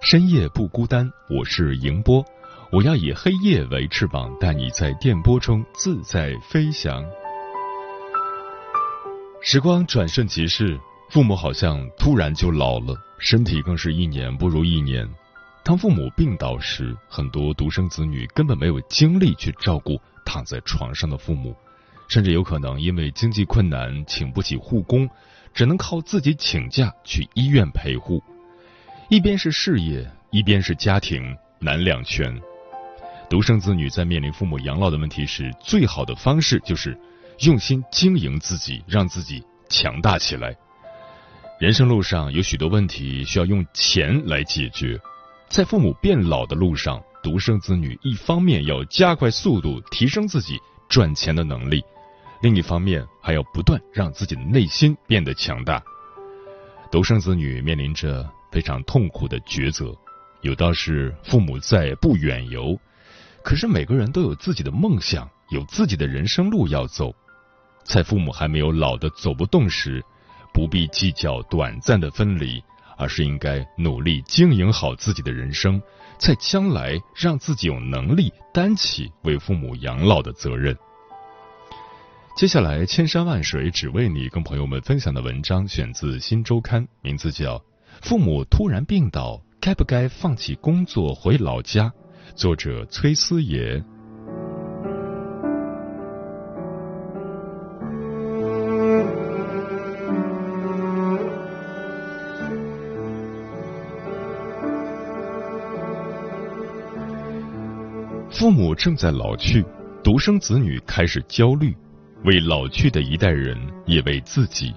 深夜不孤单，我是迎波，我要以黑夜为翅膀，带你在电波中自在飞翔。时光转瞬即逝，父母好像突然就老了，身体更是一年不如一年。当父母病倒时，很多独生子女根本没有精力去照顾躺在床上的父母，甚至有可能因为经济困难请不起护工，只能靠自己请假去医院陪护。一边是事业，一边是家庭，难两全。独生子女在面临父母养老的问题时，最好的方式就是用心经营自己，让自己强大起来。人生路上有许多问题需要用钱来解决，在父母变老的路上，独生子女一方面要加快速度提升自己赚钱的能力，另一方面还要不断让自己的内心变得强大。独生子女面临着。非常痛苦的抉择，有道是父母在不远游，可是每个人都有自己的梦想，有自己的人生路要走。在父母还没有老的走不动时，不必计较短暂的分离，而是应该努力经营好自己的人生，在将来让自己有能力担起为父母养老的责任。接下来，千山万水只为你，跟朋友们分享的文章选自《新周刊》，名字叫。父母突然病倒，该不该放弃工作回老家？作者崔思野。父母正在老去，独生子女开始焦虑，为老去的一代人，也为自己。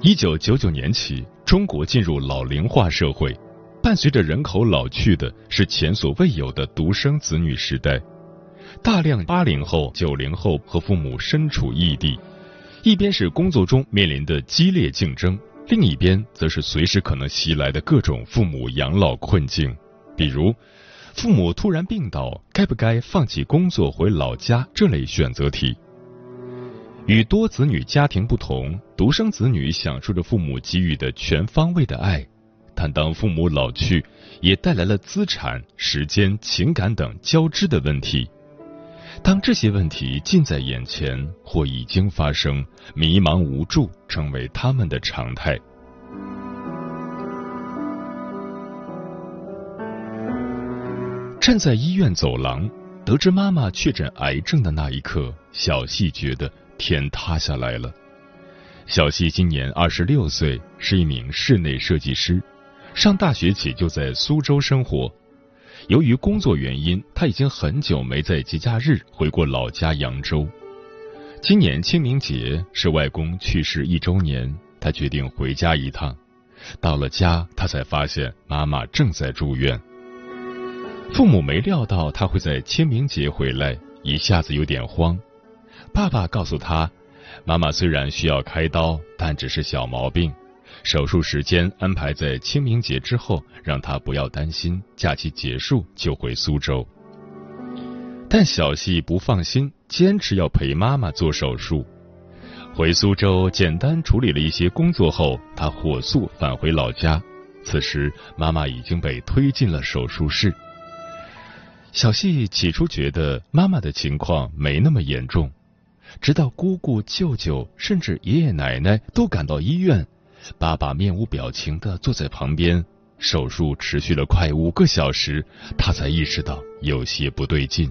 一九九九年起。中国进入老龄化社会，伴随着人口老去的是前所未有的独生子女时代。大量八零后、九零后和父母身处异地，一边是工作中面临的激烈竞争，另一边则是随时可能袭来的各种父母养老困境，比如父母突然病倒，该不该放弃工作回老家这类选择题。与多子女家庭不同，独生子女享受着父母给予的全方位的爱，但当父母老去，也带来了资产、时间、情感等交织的问题。当这些问题近在眼前或已经发生，迷茫无助成为他们的常态。站在医院走廊，得知妈妈确诊癌症的那一刻，小细觉得。天塌下来了。小西今年二十六岁，是一名室内设计师，上大学起就在苏州生活。由于工作原因，他已经很久没在节假日回过老家扬州。今年清明节是外公去世一周年，他决定回家一趟。到了家，他才发现妈妈正在住院。父母没料到他会在清明节回来，一下子有点慌。爸爸告诉他，妈妈虽然需要开刀，但只是小毛病，手术时间安排在清明节之后，让他不要担心，假期结束就回苏州。但小细不放心，坚持要陪妈妈做手术。回苏州简单处理了一些工作后，他火速返回老家。此时，妈妈已经被推进了手术室。小细起初觉得妈妈的情况没那么严重。直到姑姑、舅舅，甚至爷爷奶奶都赶到医院，爸爸面无表情的坐在旁边，手术持续了快五个小时，他才意识到有些不对劲。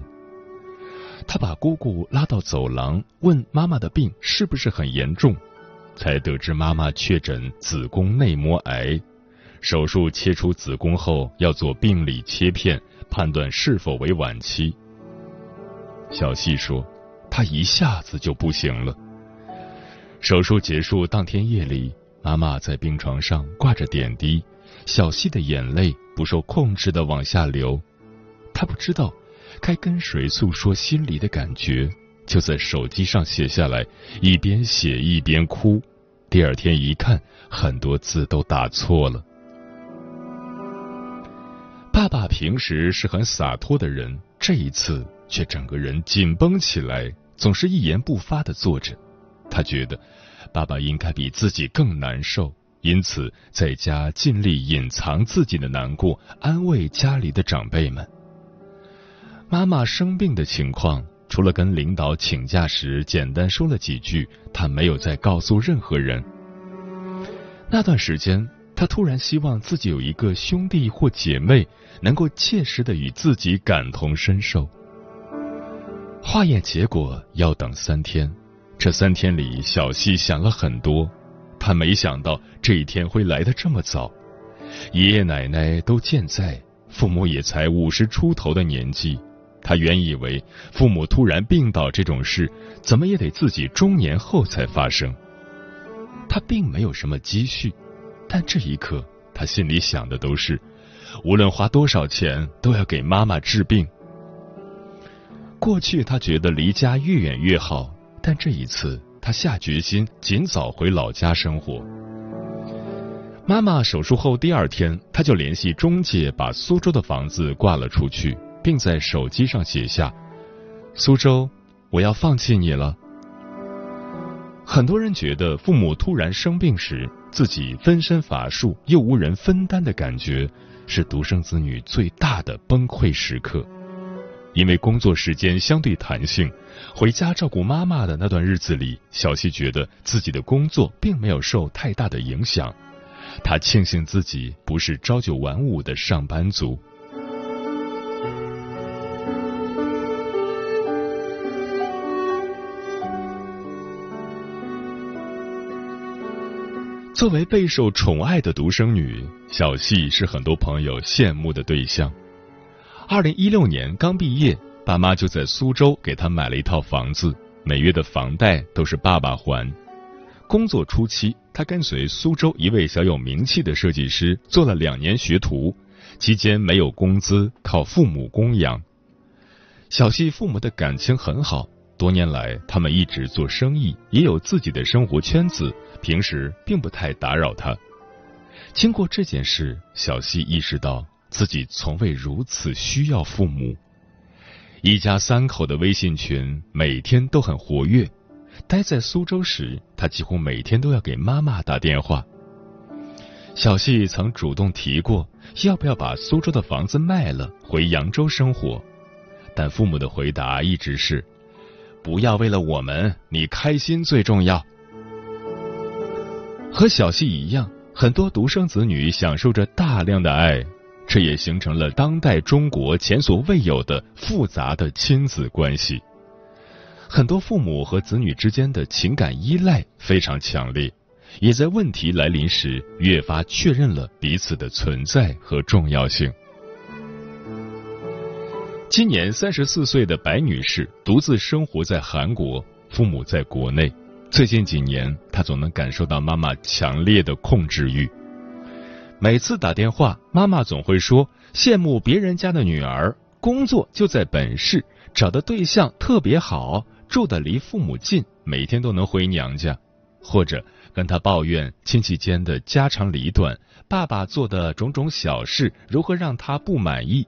他把姑姑拉到走廊，问妈妈的病是不是很严重，才得知妈妈确诊子宫内膜癌，手术切除子宫后要做病理切片，判断是否为晚期。小细说，他一下子就不行了。手术结束当天夜里，妈妈在病床上挂着点滴，小溪的眼泪不受控制的往下流。他不知道该跟谁诉说心里的感觉，就在手机上写下来，一边写一边哭。第二天一看，很多字都打错了。爸爸平时是很洒脱的人，这一次却整个人紧绷起来，总是一言不发的坐着。他觉得爸爸应该比自己更难受，因此在家尽力隐藏自己的难过，安慰家里的长辈们。妈妈生病的情况，除了跟领导请假时简单说了几句，他没有再告诉任何人。那段时间，他突然希望自己有一个兄弟或姐妹，能够切实的与自己感同身受。化验结果要等三天。这三天里，小溪想了很多。他没想到这一天会来得这么早。爷爷奶奶都健在，父母也才五十出头的年纪。他原以为父母突然病倒这种事，怎么也得自己中年后才发生。他并没有什么积蓄，但这一刻他心里想的都是，无论花多少钱，都要给妈妈治病。过去他觉得离家越远越好。但这一次，他下决心尽早回老家生活。妈妈手术后第二天，他就联系中介把苏州的房子挂了出去，并在手机上写下：“苏州，我要放弃你了。”很多人觉得父母突然生病时，自己分身乏术又无人分担的感觉，是独生子女最大的崩溃时刻。因为工作时间相对弹性，回家照顾妈妈的那段日子里，小西觉得自己的工作并没有受太大的影响。他庆幸自己不是朝九晚五的上班族。作为备受宠爱的独生女，小细是很多朋友羡慕的对象。二零一六年刚毕业，爸妈就在苏州给他买了一套房子，每月的房贷都是爸爸还。工作初期，他跟随苏州一位小有名气的设计师做了两年学徒，期间没有工资，靠父母供养。小西父母的感情很好，多年来他们一直做生意，也有自己的生活圈子，平时并不太打扰他。经过这件事，小西意识到。自己从未如此需要父母。一家三口的微信群每天都很活跃。待在苏州时，他几乎每天都要给妈妈打电话。小细曾主动提过要不要把苏州的房子卖了，回扬州生活，但父母的回答一直是：不要为了我们，你开心最重要。和小细一样，很多独生子女享受着大量的爱。这也形成了当代中国前所未有的复杂的亲子关系。很多父母和子女之间的情感依赖非常强烈，也在问题来临时越发确认了彼此的存在和重要性。今年三十四岁的白女士独自生活在韩国，父母在国内。最近几年，她总能感受到妈妈强烈的控制欲。每次打电话，妈妈总会说羡慕别人家的女儿，工作就在本市，找的对象特别好，住的离父母近，每天都能回娘家，或者跟她抱怨亲戚间的家长里短，爸爸做的种种小事如何让她不满意。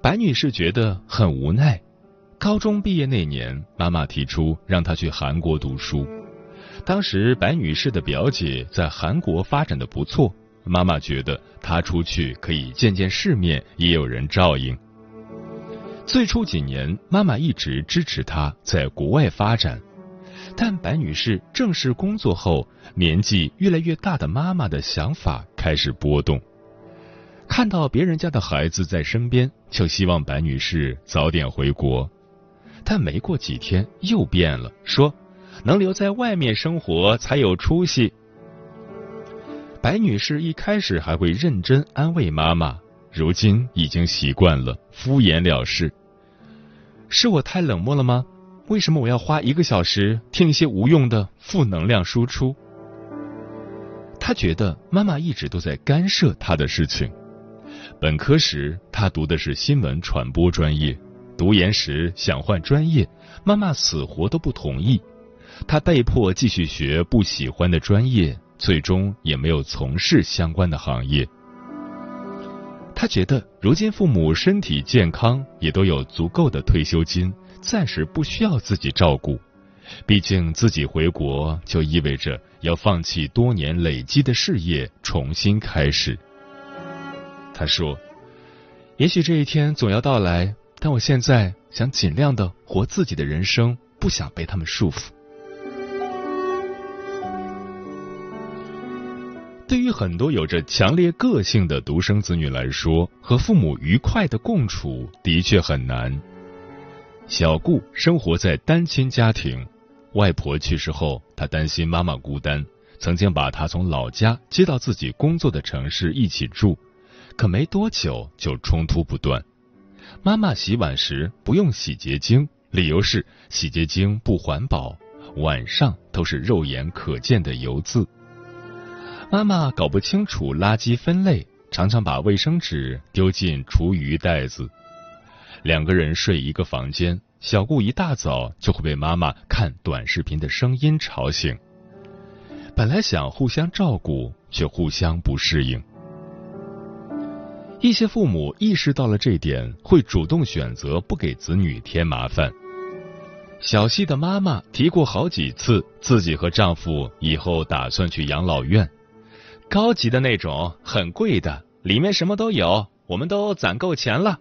白女士觉得很无奈。高中毕业那年，妈妈提出让她去韩国读书，当时白女士的表姐在韩国发展的不错。妈妈觉得她出去可以见见世面，也有人照应。最初几年，妈妈一直支持她在国外发展，但白女士正式工作后，年纪越来越大的妈妈的想法开始波动。看到别人家的孩子在身边，就希望白女士早点回国。但没过几天又变了，说能留在外面生活才有出息。白女士一开始还会认真安慰妈妈，如今已经习惯了敷衍了事。是我太冷漠了吗？为什么我要花一个小时听一些无用的负能量输出？他觉得妈妈一直都在干涉他的事情。本科时他读的是新闻传播专业，读研时想换专业，妈妈死活都不同意，他被迫继续学不喜欢的专业，最终也没有从事相关的行业。他觉得如今父母身体健康，也都有足够的退休金，暂时不需要自己照顾。毕竟自己回国就意味着要放弃多年累积的事业，重新开始。他说：“也许这一天总要到来，但我现在想尽量的活自己的人生，不想被他们束缚。”对于很多有着强烈个性的独生子女来说，和父母愉快的共处的确很难。小顾生活在单亲家庭。外婆去世后，他担心妈妈孤单，曾经把她从老家接到自己工作的城市一起住，可没多久就冲突不断。妈妈洗碗时不用洗洁精，理由是洗洁精不环保，碗上都是肉眼可见的油渍。妈妈搞不清楚垃圾分类，常常把卫生纸丢进厨余袋子。两个人睡一个房间。小顾一大早就会被妈妈看短视频的声音吵醒。本来想互相照顾，却互相不适应。一些父母意识到了这点，会主动选择不给子女添麻烦。小西的妈妈提过好几次，自己和丈夫以后打算去养老院，高级的那种，很贵的，里面什么都有，我们都攒够钱了。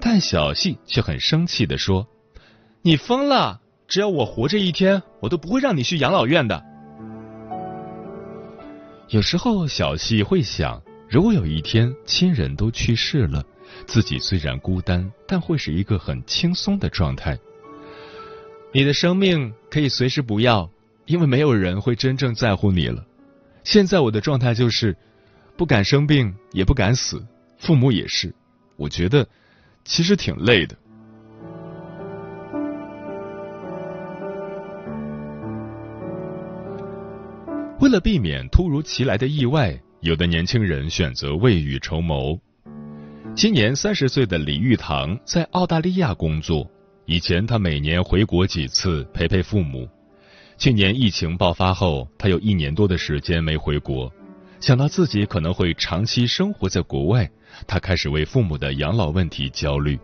但小细却很生气的说：“你疯了！只要我活着一天，我都不会让你去养老院的。”有时候，小细会想，如果有一天亲人都去世了，自己虽然孤单，但会是一个很轻松的状态。你的生命可以随时不要，因为没有人会真正在乎你了。现在我的状态就是，不敢生病，也不敢死，父母也是。我觉得。其实挺累的。为了避免突如其来的意外，有的年轻人选择未雨绸缪。今年三十岁的李玉堂在澳大利亚工作，以前他每年回国几次陪陪父母。去年疫情爆发后，他有一年多的时间没回国，想到自己可能会长期生活在国外。他开始为父母的养老问题焦虑。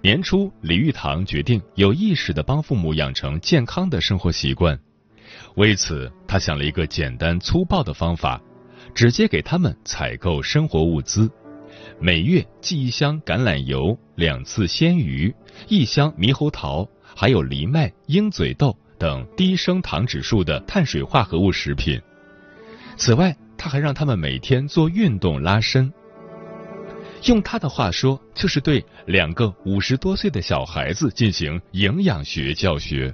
年初，李玉堂决定有意识的帮父母养成健康的生活习惯。为此，他想了一个简单粗暴的方法：直接给他们采购生活物资，每月寄一箱橄榄油、两次鲜鱼、一箱猕猴桃，还有藜麦、鹰嘴豆等低升糖指数的碳水化合物食品。此外，他还让他们每天做运动拉伸。用他的话说，就是对两个五十多岁的小孩子进行营养学教学。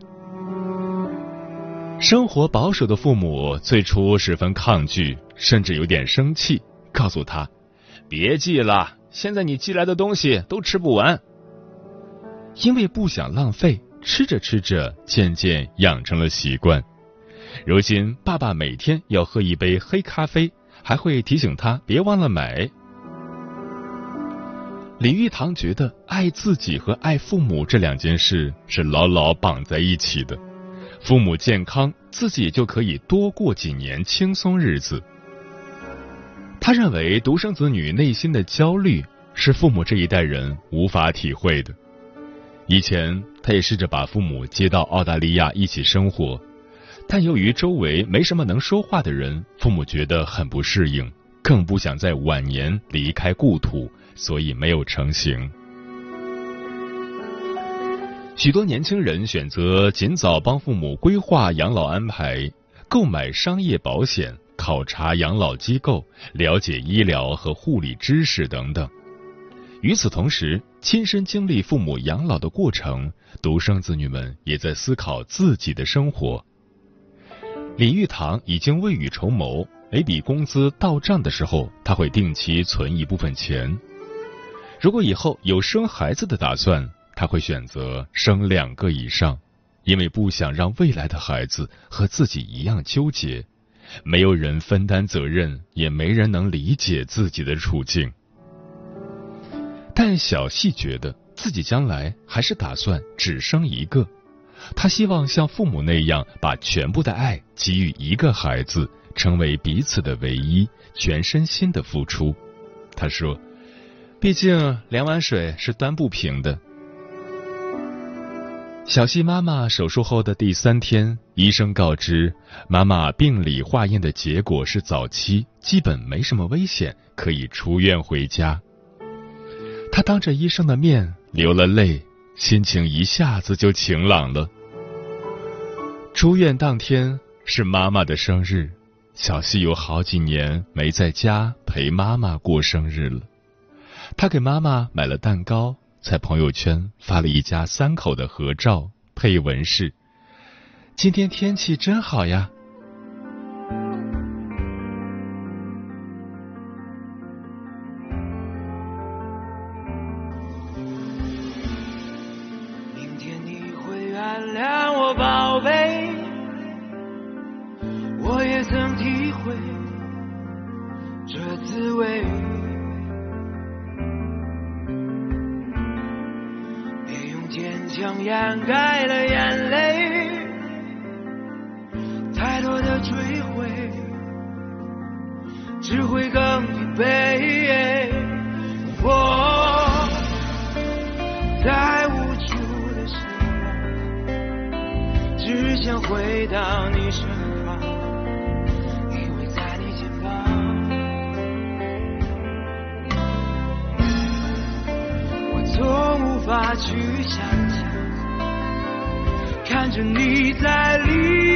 生活保守的父母最初十分抗拒，甚至有点生气，告诉他：“别寄了，现在你寄来的东西都吃不完。”因为不想浪费，吃着吃着，渐渐养成了习惯。如今，爸爸每天要喝一杯黑咖啡，还会提醒他别忘了买。李玉堂觉得爱自己和爱父母这两件事是牢牢绑在一起的，父母健康，自己就可以多过几年轻松日子。他认为独生子女内心的焦虑是父母这一代人无法体会的。以前他也试着把父母接到澳大利亚一起生活，但由于周围没什么能说话的人，父母觉得很不适应，更不想在晚年离开故土。所以没有成行。许多年轻人选择尽早帮父母规划养老安排，购买商业保险，考察养老机构、了解医疗和护理知识等等。与此同时，亲身经历父母养老的过程，独生子女们也在思考自己的生活。李玉堂已经未雨绸缪，每笔工资到账的时候，他会定期存一部分钱。如果以后有生孩子的打算，他会选择生两个以上，因为不想让未来的孩子和自己一样纠结，没有人分担责任，也没人能理解自己的处境。但小细觉得自己将来还是打算只生一个，他希望像父母那样把全部的爱给予一个孩子，成为彼此的唯一，全身心的付出。他说：“毕竟两碗水是端不平的。”小希妈妈手术后的第三天，医生告知妈妈病理化验的结果是早期，基本没什么危险，可以出院回家。他当着医生的面流了泪，心情一下子就晴朗了。出院当天是妈妈的生日，小西有好几年没在家陪妈妈过生日了。他给妈妈买了蛋糕，在朋友圈发了一家三口的合照，配文是：“今天天气真好呀。”别用坚强掩盖去想象。看着你在离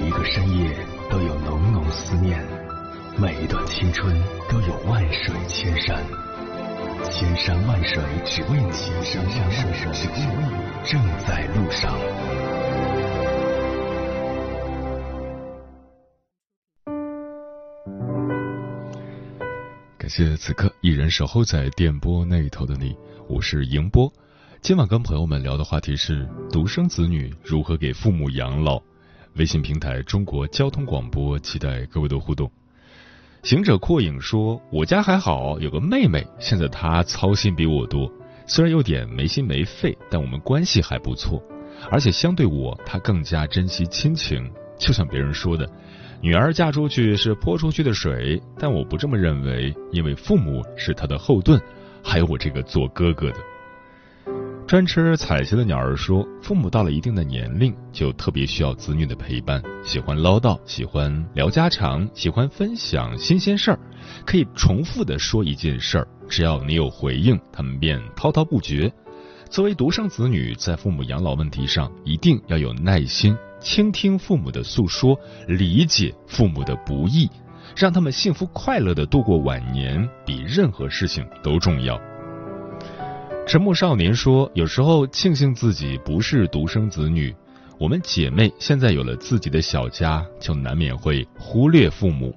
每一个深夜都有浓浓思念，每一段青春都有万水千山，千山万水只为你，千山万水只为你，正在路上。感谢此刻一人守候在电波那头的你，我是迎波。今晚跟朋友们聊的话题是独生子女如何给父母养老。微信平台中国交通广播，期待各位的互动。行者阔影说：“我家还好，有个妹妹，现在她操心比我多，虽然有点没心没肺，但我们关系还不错。而且相对我，她更加珍惜亲情。就像别人说的，女儿嫁出去是泼出去的水，但我不这么认为，因为父母是她的后盾，还有我这个做哥哥的。”专吃彩旗的鸟儿说：“父母到了一定的年龄，就特别需要子女的陪伴，喜欢唠叨，喜欢聊家常，喜欢分享新鲜事儿。可以重复的说一件事儿，只要你有回应，他们便滔滔不绝。作为独生子女，在父母养老问题上，一定要有耐心，倾听父母的诉说，理解父母的不易，让他们幸福快乐的度过晚年，比任何事情都重要。”沉默少年说：“有时候庆幸自己不是独生子女，我们姐妹现在有了自己的小家，就难免会忽略父母。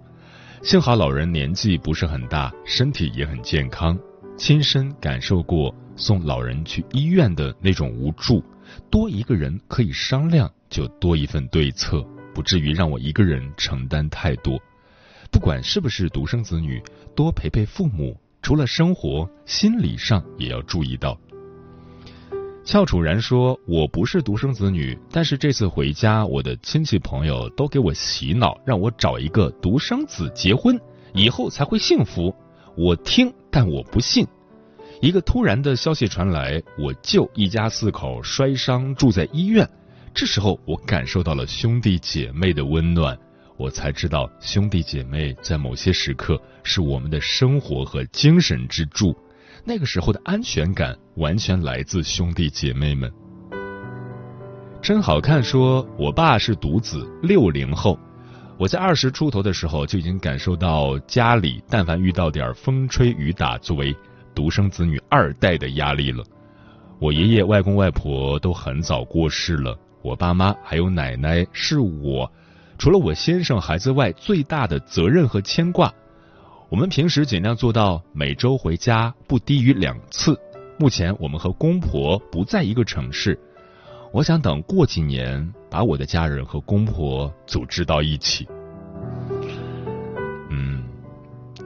幸好老人年纪不是很大，身体也很健康，亲身感受过送老人去医院的那种无助。多一个人可以商量，就多一份对策，不至于让我一个人承担太多。不管是不是独生子女，多陪陪父母。”除了生活，心理上也要注意到。俏楚然说：“我不是独生子女，但是这次回家，我的亲戚朋友都给我洗脑，让我找一个独生子结婚，以后才会幸福。我听，但我不信。一个突然的消息传来，我舅一家四口摔伤住在医院，这时候我感受到了兄弟姐妹的温暖。”我才知道，兄弟姐妹在某些时刻是我们的生活和精神支柱。那个时候的安全感完全来自兄弟姐妹们。真好看，说我爸是独子，六零后。我在二十出头的时候就已经感受到家里但凡遇到点风吹雨打，作为独生子女二代的压力了。我爷爷、外公、外婆都很早过世了，我爸妈还有奶奶是我。除了我先生孩子外，最大的责任和牵挂。我们平时尽量做到每周回家不低于两次。目前我们和公婆不在一个城市，我想等过几年把我的家人和公婆组织到一起。嗯，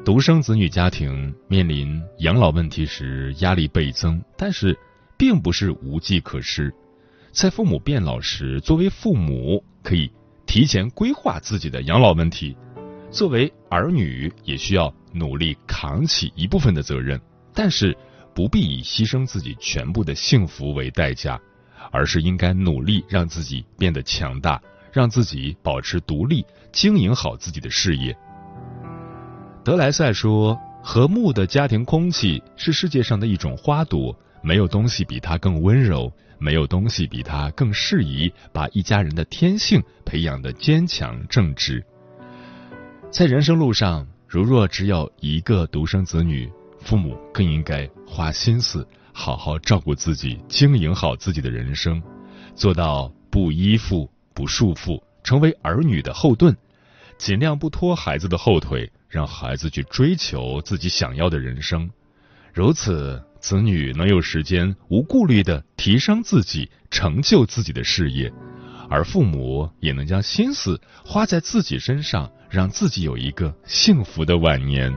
独生子女家庭面临养老问题时压力倍增，但是并不是无计可施。在父母变老时，作为父母可以。提前规划自己的养老问题，作为儿女也需要努力扛起一部分的责任，但是不必以牺牲自己全部的幸福为代价，而是应该努力让自己变得强大，让自己保持独立，经营好自己的事业。德莱塞说：“和睦的家庭空气是世界上的一种花朵，没有东西比它更温柔。”没有东西比他更适宜把一家人的天性培养的坚强正直。在人生路上，如若只有一个独生子女，父母更应该花心思好好照顾自己，经营好自己的人生，做到不依附、不束缚，成为儿女的后盾，尽量不拖孩子的后腿，让孩子去追求自己想要的人生。如此。子女能有时间无顾虑的提升自己，成就自己的事业，而父母也能将心思花在自己身上，让自己有一个幸福的晚年。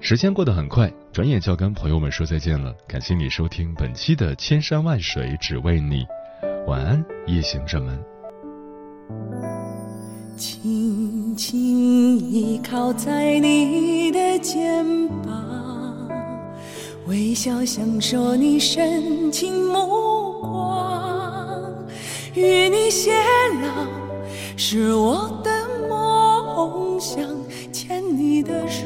时间过得很快，转眼就要跟朋友们说再见了。感谢你收听本期的《千山万水只为你》，晚安，夜行者们。轻轻倚靠在你的肩膀微笑享受你深情目光与你偕老是我的梦想牵你的手。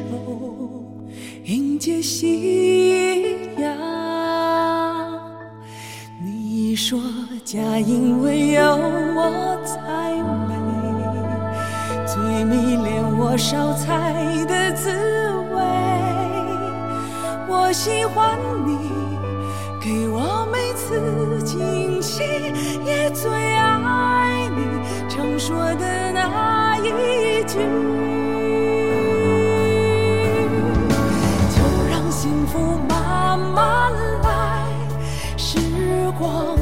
迎接夕阳你说家因为有我才迷恋我烧菜的滋味我喜欢你给我每次惊喜也最爱你常说的那一句就让幸福慢慢来时光